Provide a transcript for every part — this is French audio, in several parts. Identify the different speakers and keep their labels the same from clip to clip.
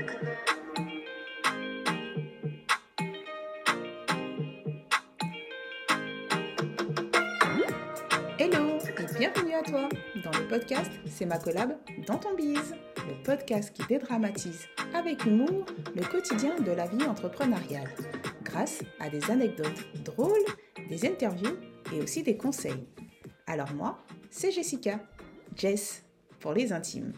Speaker 1: Hello et bienvenue à toi dans le podcast C'est ma collab dans ton bise, le podcast qui dédramatise avec humour le quotidien de la vie entrepreneuriale grâce à des anecdotes drôles, des interviews et aussi des conseils. Alors moi, c'est Jessica, Jess pour les intimes.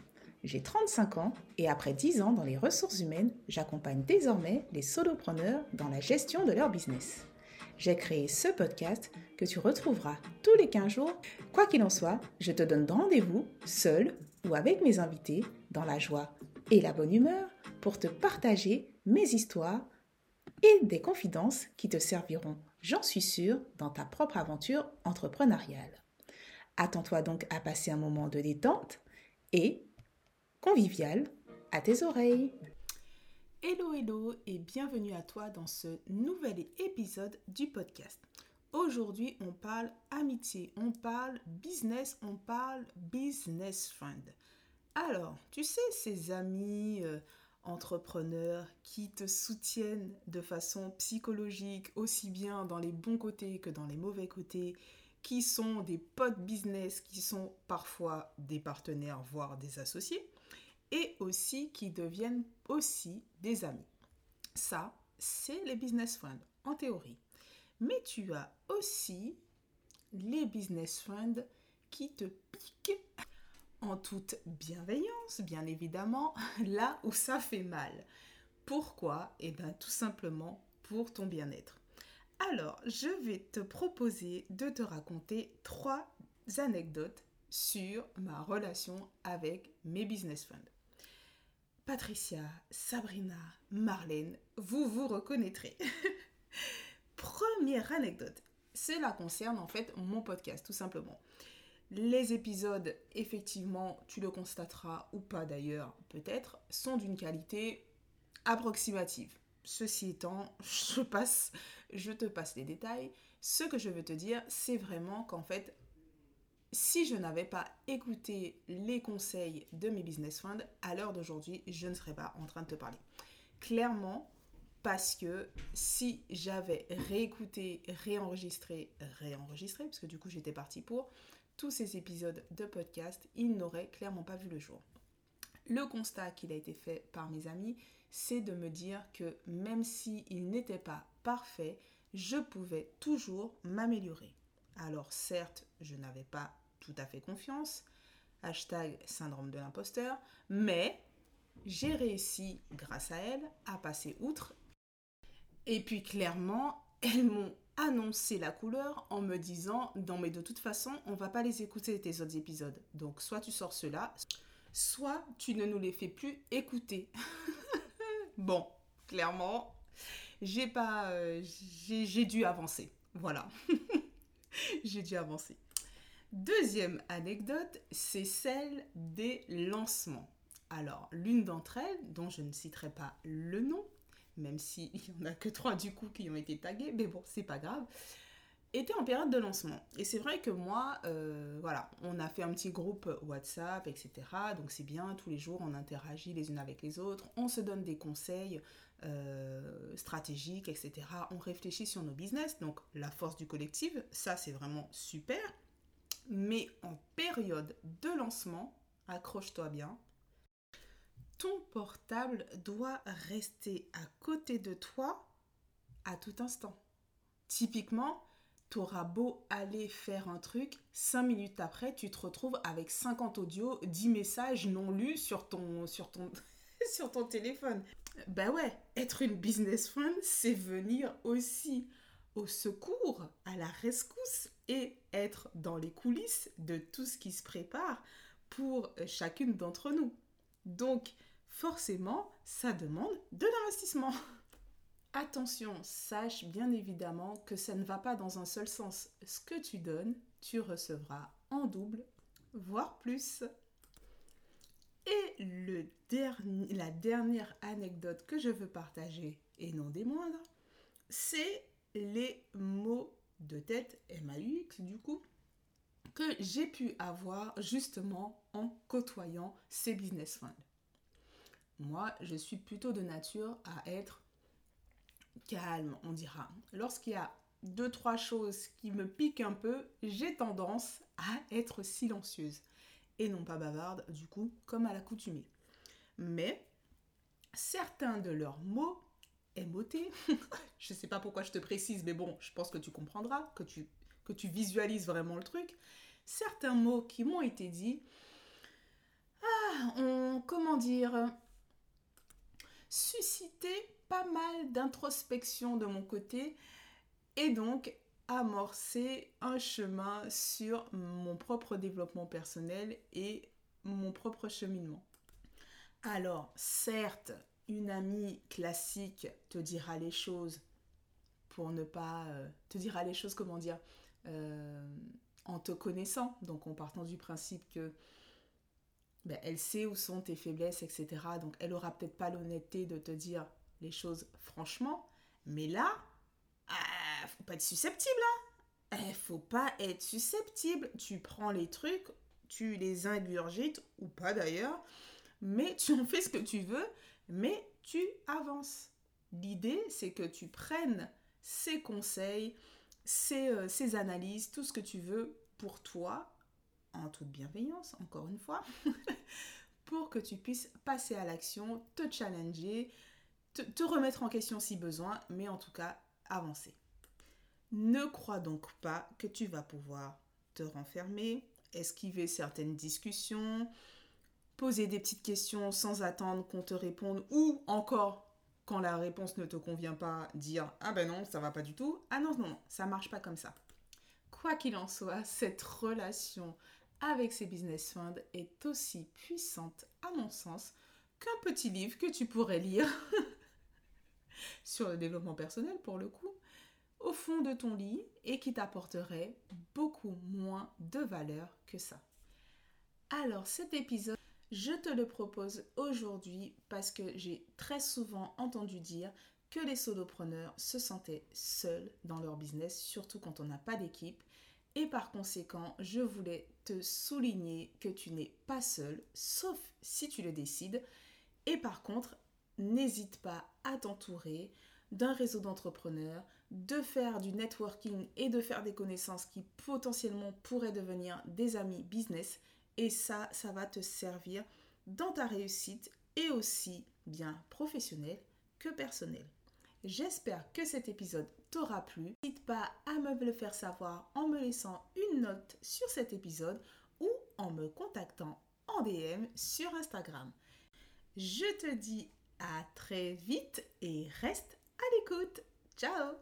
Speaker 1: J'ai 35 ans et après 10 ans dans les ressources humaines, j'accompagne désormais les solopreneurs dans la gestion de leur business. J'ai créé ce podcast que tu retrouveras tous les 15 jours. Quoi qu'il en soit, je te donne rendez-vous, seul ou avec mes invités, dans la joie et la bonne humeur, pour te partager mes histoires et des confidences qui te serviront, j'en suis sûre, dans ta propre aventure entrepreneuriale. Attends-toi donc à passer un moment de détente et convivial à tes oreilles. Hello hello et bienvenue à toi dans ce nouvel épisode du podcast. Aujourd'hui on parle amitié, on parle business, on parle business friend. Alors, tu sais, ces amis euh, entrepreneurs qui te soutiennent de façon psychologique, aussi bien dans les bons côtés que dans les mauvais côtés, qui sont des potes business, qui sont parfois des partenaires, voire des associés et aussi qui deviennent aussi des amis. Ça, c'est les business friends, en théorie. Mais tu as aussi les business friends qui te piquent en toute bienveillance, bien évidemment, là où ça fait mal. Pourquoi? Eh bien, tout simplement pour ton bien-être. Alors, je vais te proposer de te raconter trois anecdotes sur ma relation avec mes business friends. Patricia, Sabrina, Marlène, vous vous reconnaîtrez. Première anecdote, cela concerne en fait mon podcast, tout simplement. Les épisodes, effectivement, tu le constateras ou pas d'ailleurs, peut-être, sont d'une qualité approximative. Ceci étant, je te passe les détails. Ce que je veux te dire, c'est vraiment qu'en fait, si je n'avais pas écouté les conseils de mes business friends, à l'heure d'aujourd'hui, je ne serais pas en train de te parler. Clairement, parce que si j'avais réécouté, réenregistré, réenregistré, parce que du coup j'étais partie pour tous ces épisodes de podcast, ils n'auraient clairement pas vu le jour. Le constat qu'il a été fait par mes amis, c'est de me dire que même s'il n'était pas parfait, je pouvais toujours m'améliorer. Alors certes, je n'avais pas tout à fait confiance. Hashtag syndrome de l'imposteur. Mais j'ai réussi, grâce à elle, à passer outre. Et puis clairement, elles m'ont annoncé la couleur en me disant non mais de toute façon on va pas les écouter tes autres épisodes donc soit tu sors cela soit tu ne nous les fais plus écouter bon clairement j'ai pas euh, j'ai dû avancer voilà j'ai dû avancer Deuxième anecdote, c'est celle des lancements. Alors, l'une d'entre elles, dont je ne citerai pas le nom, même s'il n'y en a que trois du coup qui ont été tagués, mais bon, c'est pas grave, était en période de lancement. Et c'est vrai que moi, euh, voilà, on a fait un petit groupe WhatsApp, etc. Donc c'est bien, tous les jours on interagit les unes avec les autres, on se donne des conseils euh, stratégiques, etc. On réfléchit sur nos business. Donc la force du collectif, ça c'est vraiment super. Mais en période de lancement, accroche-toi bien, ton portable doit rester à côté de toi à tout instant. Typiquement, tu auras beau aller faire un truc, 5 minutes après, tu te retrouves avec 50 audios, 10 messages non lus sur ton, sur ton, sur ton téléphone. Ben ouais, être une business friend, c'est venir aussi au secours, à la rescousse et être dans les coulisses de tout ce qui se prépare pour chacune d'entre nous. Donc, forcément, ça demande de l'investissement. Attention, sache bien évidemment que ça ne va pas dans un seul sens. Ce que tu donnes, tu recevras en double, voire plus. Et le la dernière anecdote que je veux partager, et non des moindres, c'est les mots de tête MAUX du coup que j'ai pu avoir justement en côtoyant ces business friends. Moi, je suis plutôt de nature à être calme, on dira. Lorsqu'il y a deux, trois choses qui me piquent un peu, j'ai tendance à être silencieuse et non pas bavarde, du coup, comme à l'accoutumée. Mais certains de leurs mots, MOT, je ne sais pas pourquoi je te précise, mais bon, je pense que tu comprendras, que tu, visualises vraiment le truc. Certains mots qui m'ont été dits, ah, ont, comment dire, suscité pas mal d'introspection de mon côté et donc amorcer un chemin sur mon propre développement personnel et mon propre cheminement. Alors, certes, une amie classique te dira les choses pour ne pas... Euh, te dira les choses, comment dire, euh, en te connaissant, donc en partant du principe que ben, elle sait où sont tes faiblesses, etc. Donc elle aura peut-être pas l'honnêteté de te dire les choses franchement, mais là, ah, faut pas être susceptible, hein. Eh, faut pas être susceptible. Tu prends les trucs, tu les ingurgites, ou pas d'ailleurs, mais tu en fais ce que tu veux, mais tu avances. L'idée, c'est que tu prennes ces conseils, ces, euh, ces analyses, tout ce que tu veux pour toi, en toute bienveillance, encore une fois, pour que tu puisses passer à l'action, te challenger, te, remettre en question si besoin, mais en tout cas avancer. Ne crois donc pas que tu vas pouvoir te renfermer, esquiver certaines discussions, poser des petites questions sans attendre qu'on te réponde ou encore quand la réponse ne te convient pas, dire ah ben non, ça va pas du tout. Ah non non non, ça marche pas comme ça. Quoi qu'il en soit, cette relation avec ces business funds est aussi puissante, à mon sens, qu'un petit livre que tu pourrais lire sur le développement personnel pour le coup, au fond de ton lit et qui t'apporterait beaucoup moins de valeur que ça. Alors cet épisode, je te le propose aujourd'hui parce que j'ai très souvent entendu dire que les solopreneurs se sentaient seuls dans leur business, surtout quand on n'a pas d'équipe et par conséquent, je voulais te souligner que tu n'es pas seul, sauf si tu le décides. Et par contre, n'hésite pas à t'entourer d'un réseau d'entrepreneurs, de faire du networking et de faire des connaissances qui potentiellement pourraient devenir des amis business. Et ça, ça va te servir dans ta réussite et aussi bien professionnelle que personnelle. J'espère que cet épisode t'aura plu. N'hésite pas à me le faire savoir en me laissant une note sur cet épisode ou en me contactant en DM sur Instagram. Je te dis à très vite et reste à l'écoute. Ciao